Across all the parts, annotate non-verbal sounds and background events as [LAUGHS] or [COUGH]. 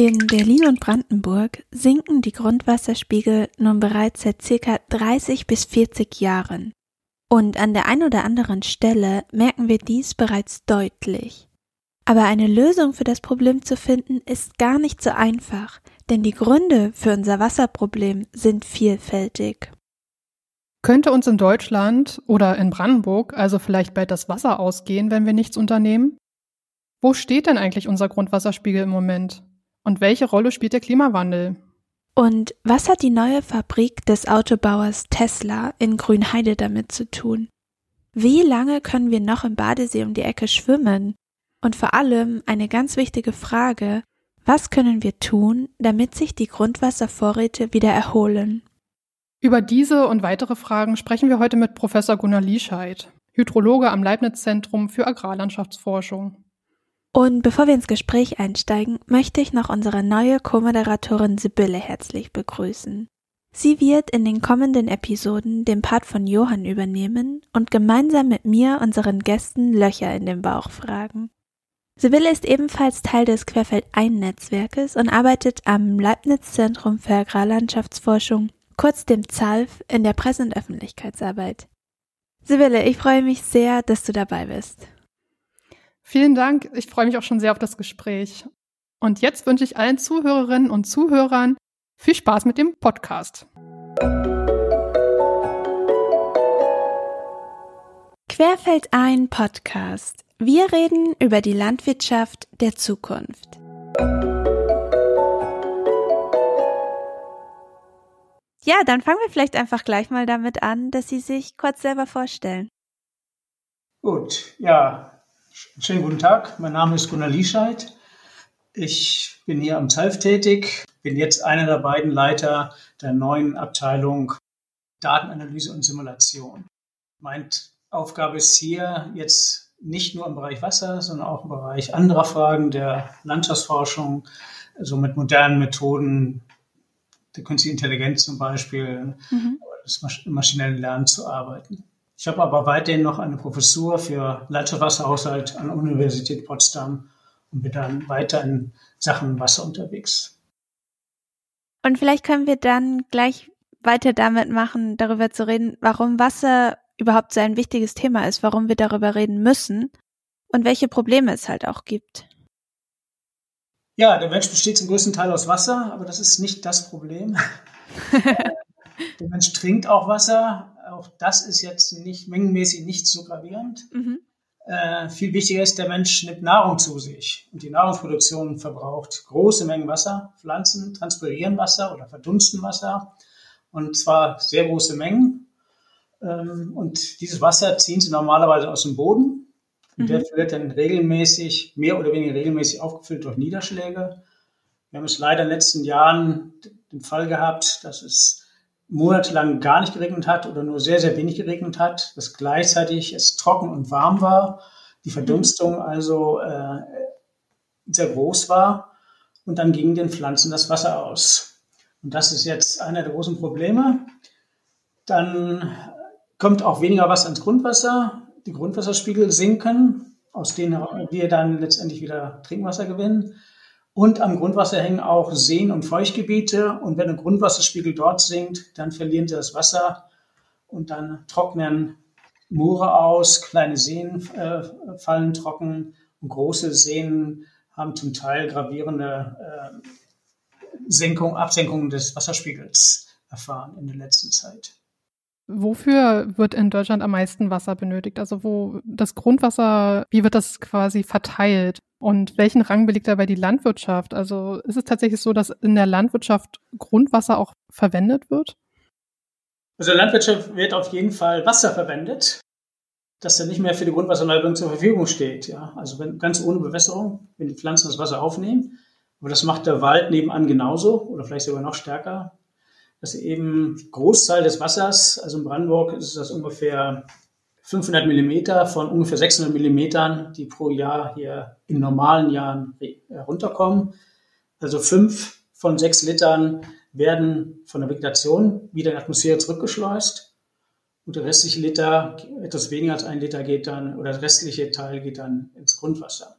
In Berlin und Brandenburg sinken die Grundwasserspiegel nun bereits seit circa 30 bis 40 Jahren. Und an der einen oder anderen Stelle merken wir dies bereits deutlich. Aber eine Lösung für das Problem zu finden, ist gar nicht so einfach, denn die Gründe für unser Wasserproblem sind vielfältig. Könnte uns in Deutschland oder in Brandenburg also vielleicht bald das Wasser ausgehen, wenn wir nichts unternehmen? Wo steht denn eigentlich unser Grundwasserspiegel im Moment? Und welche Rolle spielt der Klimawandel? Und was hat die neue Fabrik des Autobauers Tesla in Grünheide damit zu tun? Wie lange können wir noch im Badesee um die Ecke schwimmen? Und vor allem eine ganz wichtige Frage, was können wir tun, damit sich die Grundwasservorräte wieder erholen? Über diese und weitere Fragen sprechen wir heute mit Professor Gunnar Liescheid, Hydrologe am Leibniz-Zentrum für Agrarlandschaftsforschung. Und bevor wir ins Gespräch einsteigen, möchte ich noch unsere neue Co-Moderatorin Sibylle herzlich begrüßen. Sie wird in den kommenden Episoden den Part von Johann übernehmen und gemeinsam mit mir unseren Gästen Löcher in den Bauch fragen. Sibylle ist ebenfalls Teil des Querfeld-Ein-Netzwerkes und arbeitet am Leibniz-Zentrum für Agrarlandschaftsforschung, kurz dem ZALF, in der Presse- und Öffentlichkeitsarbeit. Sibylle, ich freue mich sehr, dass du dabei bist. Vielen Dank. Ich freue mich auch schon sehr auf das Gespräch. Und jetzt wünsche ich allen Zuhörerinnen und Zuhörern viel Spaß mit dem Podcast. Querfeld ein Podcast. Wir reden über die Landwirtschaft der Zukunft. Ja, dann fangen wir vielleicht einfach gleich mal damit an, dass Sie sich kurz selber vorstellen. Gut, ja, schönen guten Tag. Mein Name ist Gunnar Liescheid. Ich bin hier am ZALF tätig, bin jetzt einer der beiden Leiter der neuen Abteilung Datenanalyse und Simulation. Meine Aufgabe ist hier jetzt nicht nur im Bereich Wasser, sondern auch im Bereich anderer Fragen der Landschaftsforschung, also mit modernen Methoden der künstlichen Intelligenz zum Beispiel, mhm. des maschinellen Lernen zu arbeiten. Ich habe aber weiterhin noch eine Professur für Landschaftswasserhaushalt an der Universität Potsdam und bin dann weiter in Sachen Wasser unterwegs. Und vielleicht können wir dann gleich weiter damit machen, darüber zu reden, warum Wasser überhaupt so ein wichtiges Thema ist, warum wir darüber reden müssen und welche Probleme es halt auch gibt. Ja, der Mensch besteht zum größten Teil aus Wasser, aber das ist nicht das Problem. [LAUGHS] der Mensch trinkt auch Wasser. Auch das ist jetzt nicht mengenmäßig nicht so gravierend. Mhm. Äh, viel wichtiger ist, der Mensch nimmt Nahrung zu sich und die Nahrungsproduktion verbraucht große Mengen Wasser. Pflanzen transpirieren Wasser oder verdunsten Wasser und zwar sehr große Mengen. Ähm, und dieses Wasser ziehen sie normalerweise aus dem Boden. Und der mhm. wird dann regelmäßig, mehr oder weniger regelmäßig aufgefüllt durch Niederschläge. Wir haben es leider in den letzten Jahren den Fall gehabt, dass es monatelang gar nicht geregnet hat oder nur sehr, sehr wenig geregnet hat, dass gleichzeitig es trocken und warm war, die Verdunstung also äh, sehr groß war und dann ging den Pflanzen das Wasser aus. Und das ist jetzt einer der großen Probleme. Dann kommt auch weniger Wasser ins Grundwasser, die Grundwasserspiegel sinken, aus denen wir dann letztendlich wieder Trinkwasser gewinnen. Und am Grundwasser hängen auch Seen und Feuchtgebiete. Und wenn der Grundwasserspiegel dort sinkt, dann verlieren sie das Wasser und dann trocknen Moore aus, kleine Seen äh, fallen trocken und große Seen haben zum Teil gravierende äh, Senkung, Absenkungen des Wasserspiegels erfahren in der letzten Zeit. Wofür wird in Deutschland am meisten Wasser benötigt? Also wo das Grundwasser, wie wird das quasi verteilt? Und welchen Rang belegt dabei die Landwirtschaft? Also ist es tatsächlich so, dass in der Landwirtschaft Grundwasser auch verwendet wird? Also in der Landwirtschaft wird auf jeden Fall Wasser verwendet, das dann nicht mehr für die Grundwasserneubildung zur Verfügung steht. Ja? Also wenn, ganz ohne Bewässerung, wenn die Pflanzen das Wasser aufnehmen. Aber das macht der Wald nebenan genauso oder vielleicht sogar noch stärker dass eben Großteil des Wassers, also in Brandenburg ist das ungefähr 500 Millimeter von ungefähr 600 Millimetern, die pro Jahr hier in normalen Jahren runterkommen. Also fünf von sechs Litern werden von der Vegetation wieder in die Atmosphäre zurückgeschleust. Und der restliche Liter, etwas weniger als ein Liter geht dann, oder der restliche Teil geht dann ins Grundwasser.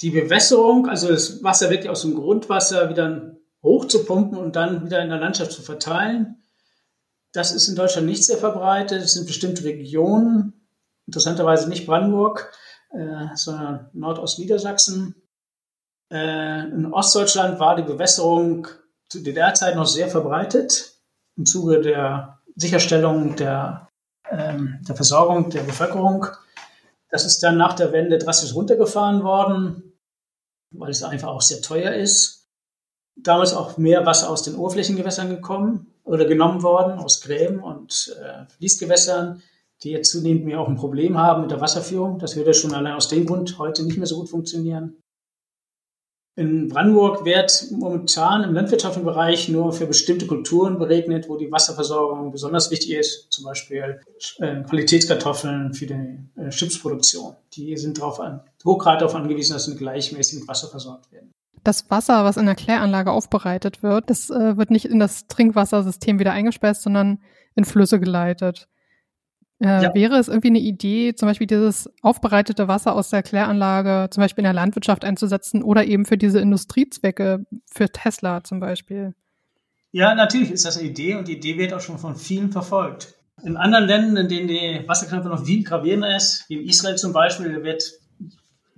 Die Bewässerung, also das Wasser wirklich aus dem Grundwasser wieder hochzupumpen und dann wieder in der Landschaft zu verteilen, das ist in Deutschland nicht sehr verbreitet. Es sind bestimmte Regionen, interessanterweise nicht Brandenburg, äh, sondern Nordostniedersachsen. Äh, in Ostdeutschland war die Bewässerung zu DDR-Zeit noch sehr verbreitet. Im Zuge der Sicherstellung der, ähm, der Versorgung der Bevölkerung. Das ist dann nach der Wende drastisch runtergefahren worden, weil es einfach auch sehr teuer ist. Damals auch mehr Wasser aus den Oberflächengewässern gekommen oder genommen worden, aus Gräben und äh, Fließgewässern, die jetzt zunehmend mehr auch ein Problem haben mit der Wasserführung. Das würde schon allein aus dem Grund heute nicht mehr so gut funktionieren. In Brandenburg wird momentan im landwirtschaftlichen Bereich nur für bestimmte Kulturen beregnet, wo die Wasserversorgung besonders wichtig ist, zum Beispiel äh, Qualitätskartoffeln für die äh, Chipsproduktion. Die sind darauf an, hochgrad darauf angewiesen, dass sie gleichmäßig mit Wasser versorgt werden. Das Wasser, was in der Kläranlage aufbereitet wird, das äh, wird nicht in das Trinkwassersystem wieder eingespeist, sondern in Flüsse geleitet. Äh, ja. Wäre es irgendwie eine Idee, zum Beispiel dieses aufbereitete Wasser aus der Kläranlage zum Beispiel in der Landwirtschaft einzusetzen oder eben für diese Industriezwecke, für Tesla zum Beispiel? Ja, natürlich ist das eine Idee und die Idee wird auch schon von vielen verfolgt. In anderen Ländern, in denen die Wasserknappheit noch viel gravierender ist, wie in Israel zum Beispiel, wird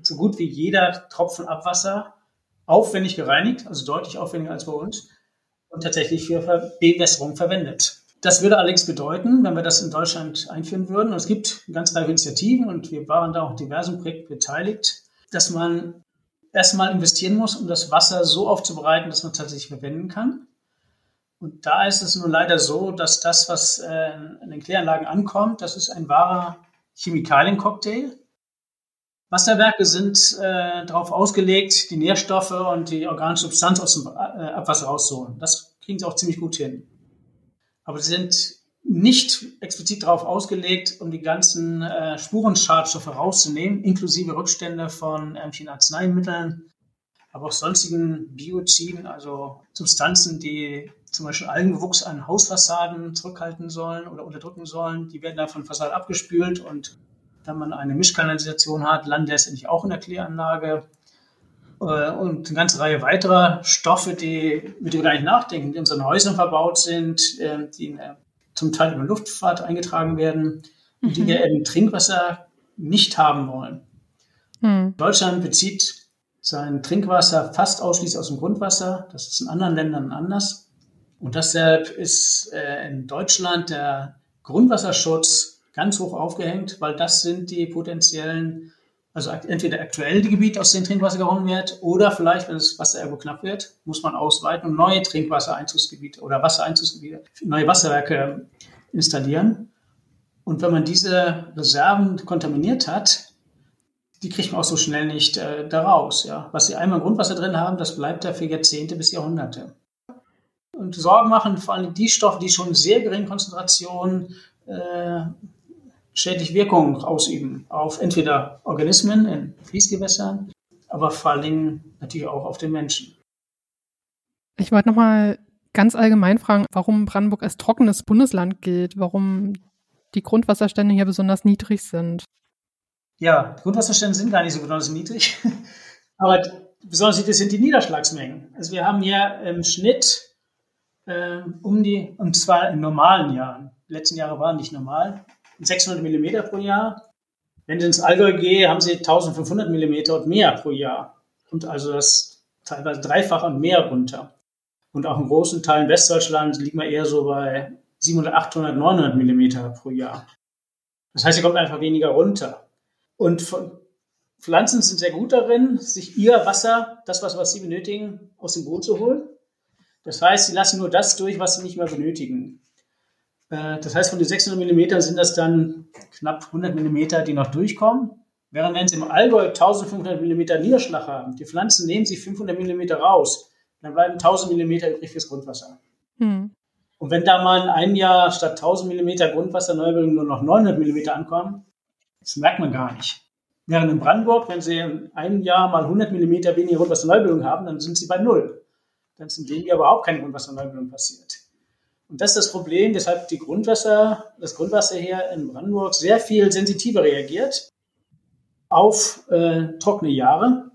so gut wie jeder Tropfen Abwasser aufwendig gereinigt, also deutlich aufwendiger als bei uns, und tatsächlich für Bewässerung verwendet. Das würde allerdings bedeuten, wenn wir das in Deutschland einführen würden, und es gibt eine ganze Reihe Initiativen und wir waren da auch diversen Projekten beteiligt, dass man erstmal investieren muss, um das Wasser so aufzubereiten, dass man tatsächlich verwenden kann. Und da ist es nun leider so, dass das, was äh, in den Kläranlagen ankommt, das ist ein wahrer Chemikaliencocktail. Wasserwerke sind äh, darauf ausgelegt, die Nährstoffe und die organische Substanz aus dem äh, Abwasser rauszuholen. Das kriegen sie auch ziemlich gut hin aber sie sind nicht explizit darauf ausgelegt, um die ganzen äh, Spurenschadstoffe rauszunehmen, inklusive Rückstände von irgendwelchen Arzneimitteln, aber auch sonstigen Bioziden, also Substanzen, die zum Beispiel Algenwuchs an Hausfassaden zurückhalten sollen oder unterdrücken sollen. Die werden dann von Fassade abgespült und wenn man eine Mischkanalisation hat, landet letztendlich auch in der Kläranlage. Äh, und eine ganze Reihe weiterer Stoffe, die, mit denen wir gar nicht nachdenken, die in unseren Häusern verbaut sind, äh, die zum Teil über Luftfahrt eingetragen werden und mhm. die wir im Trinkwasser nicht haben wollen. Mhm. Deutschland bezieht sein Trinkwasser fast ausschließlich aus dem Grundwasser. Das ist in anderen Ländern anders. Und deshalb ist äh, in Deutschland der Grundwasserschutz ganz hoch aufgehängt, weil das sind die potenziellen also entweder aktuell die Gebiete, aus denen Trinkwasser gewonnen wird, oder vielleicht, wenn das Wasser irgendwo knapp wird, muss man ausweiten und neue Trinkwassereinzugsgebiete oder Wassereinzugsgebiete, neue Wasserwerke installieren. Und wenn man diese Reserven kontaminiert hat, die kriegt man auch so schnell nicht äh, da raus. Ja. Was sie einmal im Grundwasser drin haben, das bleibt da für Jahrzehnte bis Jahrhunderte. Und Sorgen machen vor allem die Stoffe, die schon sehr geringen Konzentrationen äh, schädliche Wirkung ausüben auf entweder Organismen in Fließgewässern, aber vor allen Dingen natürlich auch auf den Menschen. Ich wollte nochmal ganz allgemein fragen, warum Brandenburg als trockenes Bundesland gilt, warum die Grundwasserstände hier besonders niedrig sind. Ja, Grundwasserstände sind gar nicht so besonders niedrig, [LAUGHS] aber besonders niedrig sind die Niederschlagsmengen. Also wir haben hier im Schnitt äh, um die, und zwar in normalen Jahren, die letzten Jahre waren nicht normal, 600 Millimeter pro Jahr. Wenn ich ins Allgäu gehe, haben sie 1500 Millimeter und mehr pro Jahr. Und also das teilweise dreifach und mehr runter. Und auch in großen Teilen Westdeutschland liegt man eher so bei 700, 800, 900 Millimeter pro Jahr. Das heißt, sie kommt einfach weniger runter. Und Pflanzen sind sehr gut darin, sich ihr Wasser, das Wasser, was sie benötigen, aus dem Boden zu holen. Das heißt, sie lassen nur das durch, was sie nicht mehr benötigen. Äh, das heißt, von den 600 mm sind das dann knapp 100 mm, die noch durchkommen. Während wenn Sie im Allgäu 1500 mm Niederschlag haben, die Pflanzen nehmen sich 500 mm raus, dann bleiben 1000 mm übrig fürs Grundwasser. Hm. Und wenn da mal in einem Jahr statt 1000 mm Grundwasserneubildung nur noch 900 mm ankommen, das merkt man gar nicht. Während in Brandenburg, wenn Sie in einem Jahr mal 100 mm weniger Grundwasserneubildung haben, dann sind Sie bei Null. Dann ist in dem Jahr überhaupt keine Grundwasserneubildung passiert. Und das ist das Problem, weshalb die Grundwasser, das Grundwasser hier in Brandenburg sehr viel sensitiver reagiert auf äh, trockene Jahre.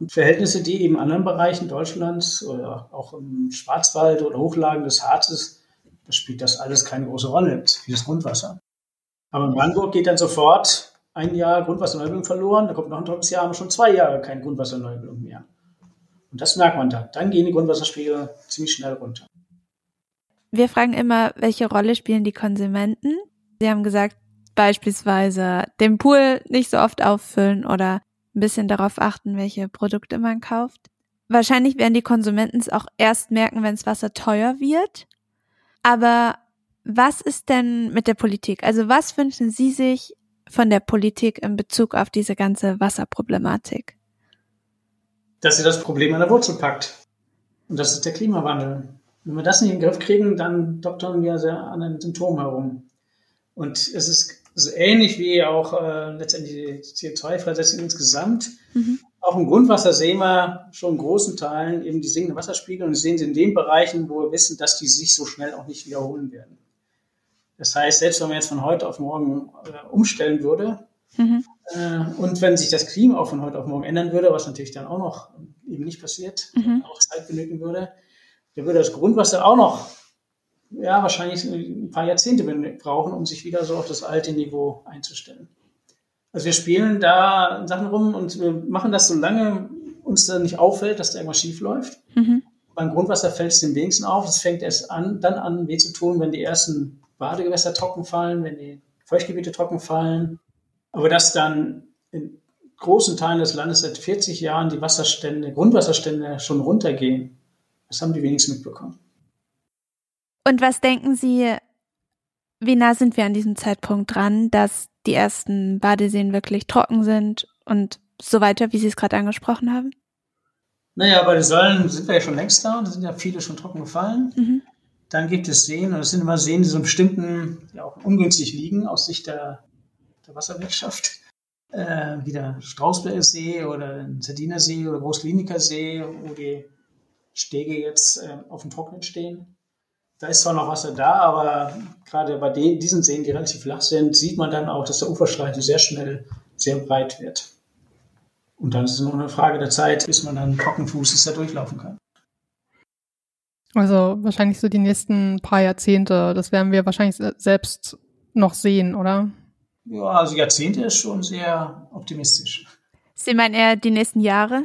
Und Verhältnisse, die eben in anderen Bereichen Deutschlands oder auch im Schwarzwald oder Hochlagen des Harzes, da spielt das alles keine große Rolle, wie das Grundwasser. Aber in Brandenburg geht dann sofort ein Jahr Grundwasserneubildung verloren, da kommt noch ein halbes Jahr, haben schon zwei Jahre keine Grundwasserneubildung mehr. Und das merkt man dann. Dann gehen die Grundwasserspiegel ziemlich schnell runter. Wir fragen immer, welche Rolle spielen die Konsumenten? Sie haben gesagt, beispielsweise den Pool nicht so oft auffüllen oder ein bisschen darauf achten, welche Produkte man kauft. Wahrscheinlich werden die Konsumenten es auch erst merken, wenn das Wasser teuer wird. Aber was ist denn mit der Politik? Also was wünschen Sie sich von der Politik in Bezug auf diese ganze Wasserproblematik? Dass sie das Problem an der Wurzel packt. Und das ist der Klimawandel. Wenn wir das nicht in den Griff kriegen, dann doktern wir sehr an den Symptomen herum. Und es ist so ähnlich wie auch äh, letztendlich die CO2-Freisetzung insgesamt. Mhm. Auch im Grundwasser sehen wir schon in großen Teilen eben die sinkenden Wasserspiegel und sehen sie in den Bereichen, wo wir wissen, dass die sich so schnell auch nicht wiederholen werden. Das heißt, selbst wenn man jetzt von heute auf morgen äh, umstellen würde mhm. äh, und wenn sich das Klima auch von heute auf morgen ändern würde, was natürlich dann auch noch eben nicht passiert, mhm. auch Zeit benötigen würde, dann würde das Grundwasser auch noch ja, wahrscheinlich ein paar Jahrzehnte brauchen, um sich wieder so auf das alte Niveau einzustellen. Also wir spielen da Sachen rum und wir machen das, solange uns da nicht auffällt, dass da irgendwas schief läuft. Mhm. Beim Grundwasser fällt es dem wenigsten auf. Es fängt erst an, dann an, weh zu tun, wenn die ersten Badegewässer trocken fallen, wenn die Feuchtgebiete trocken fallen. Aber dass dann in großen Teilen des Landes seit 40 Jahren die Wasserstände, Grundwasserstände schon runtergehen, das haben die wenigsten mitbekommen. Und was denken Sie, wie nah sind wir an diesem Zeitpunkt dran, dass die ersten Badeseen wirklich trocken sind und so weiter, wie Sie es gerade angesprochen haben? Naja, bei den Säulen sind wir ja schon längst da und da sind ja viele schon trocken gefallen. Mhm. Dann gibt es Seen, und es sind immer Seen, die so bestimmten, ja auch ungünstig liegen aus Sicht der, der Wasserwirtschaft. Äh, wie der Strausberger See oder der Sardiner See oder Großkliniker See, wo die Stege jetzt äh, auf dem Trocknen stehen. Da ist zwar noch Wasser da, aber gerade bei den, diesen Seen, die relativ flach sind, sieht man dann auch, dass der Uferstreifen sehr schnell sehr breit wird. Und dann ist es nur eine Frage der Zeit, bis man dann Trockenfußes da durchlaufen kann. Also wahrscheinlich so die nächsten paar Jahrzehnte, das werden wir wahrscheinlich selbst noch sehen, oder? Ja, also Jahrzehnte ist schon sehr optimistisch. Sie meinen eher die nächsten Jahre?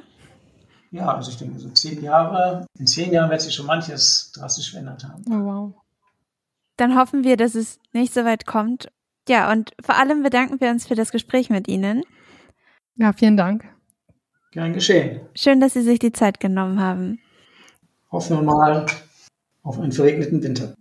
Ja, also ich denke, so zehn Jahre, in zehn Jahren wird sich schon manches drastisch verändert haben. Oh, wow. Dann hoffen wir, dass es nicht so weit kommt. Ja, und vor allem bedanken wir uns für das Gespräch mit Ihnen. Ja, vielen Dank. Gern geschehen. Schön, dass Sie sich die Zeit genommen haben. Hoffen wir mal auf einen verregneten Winter.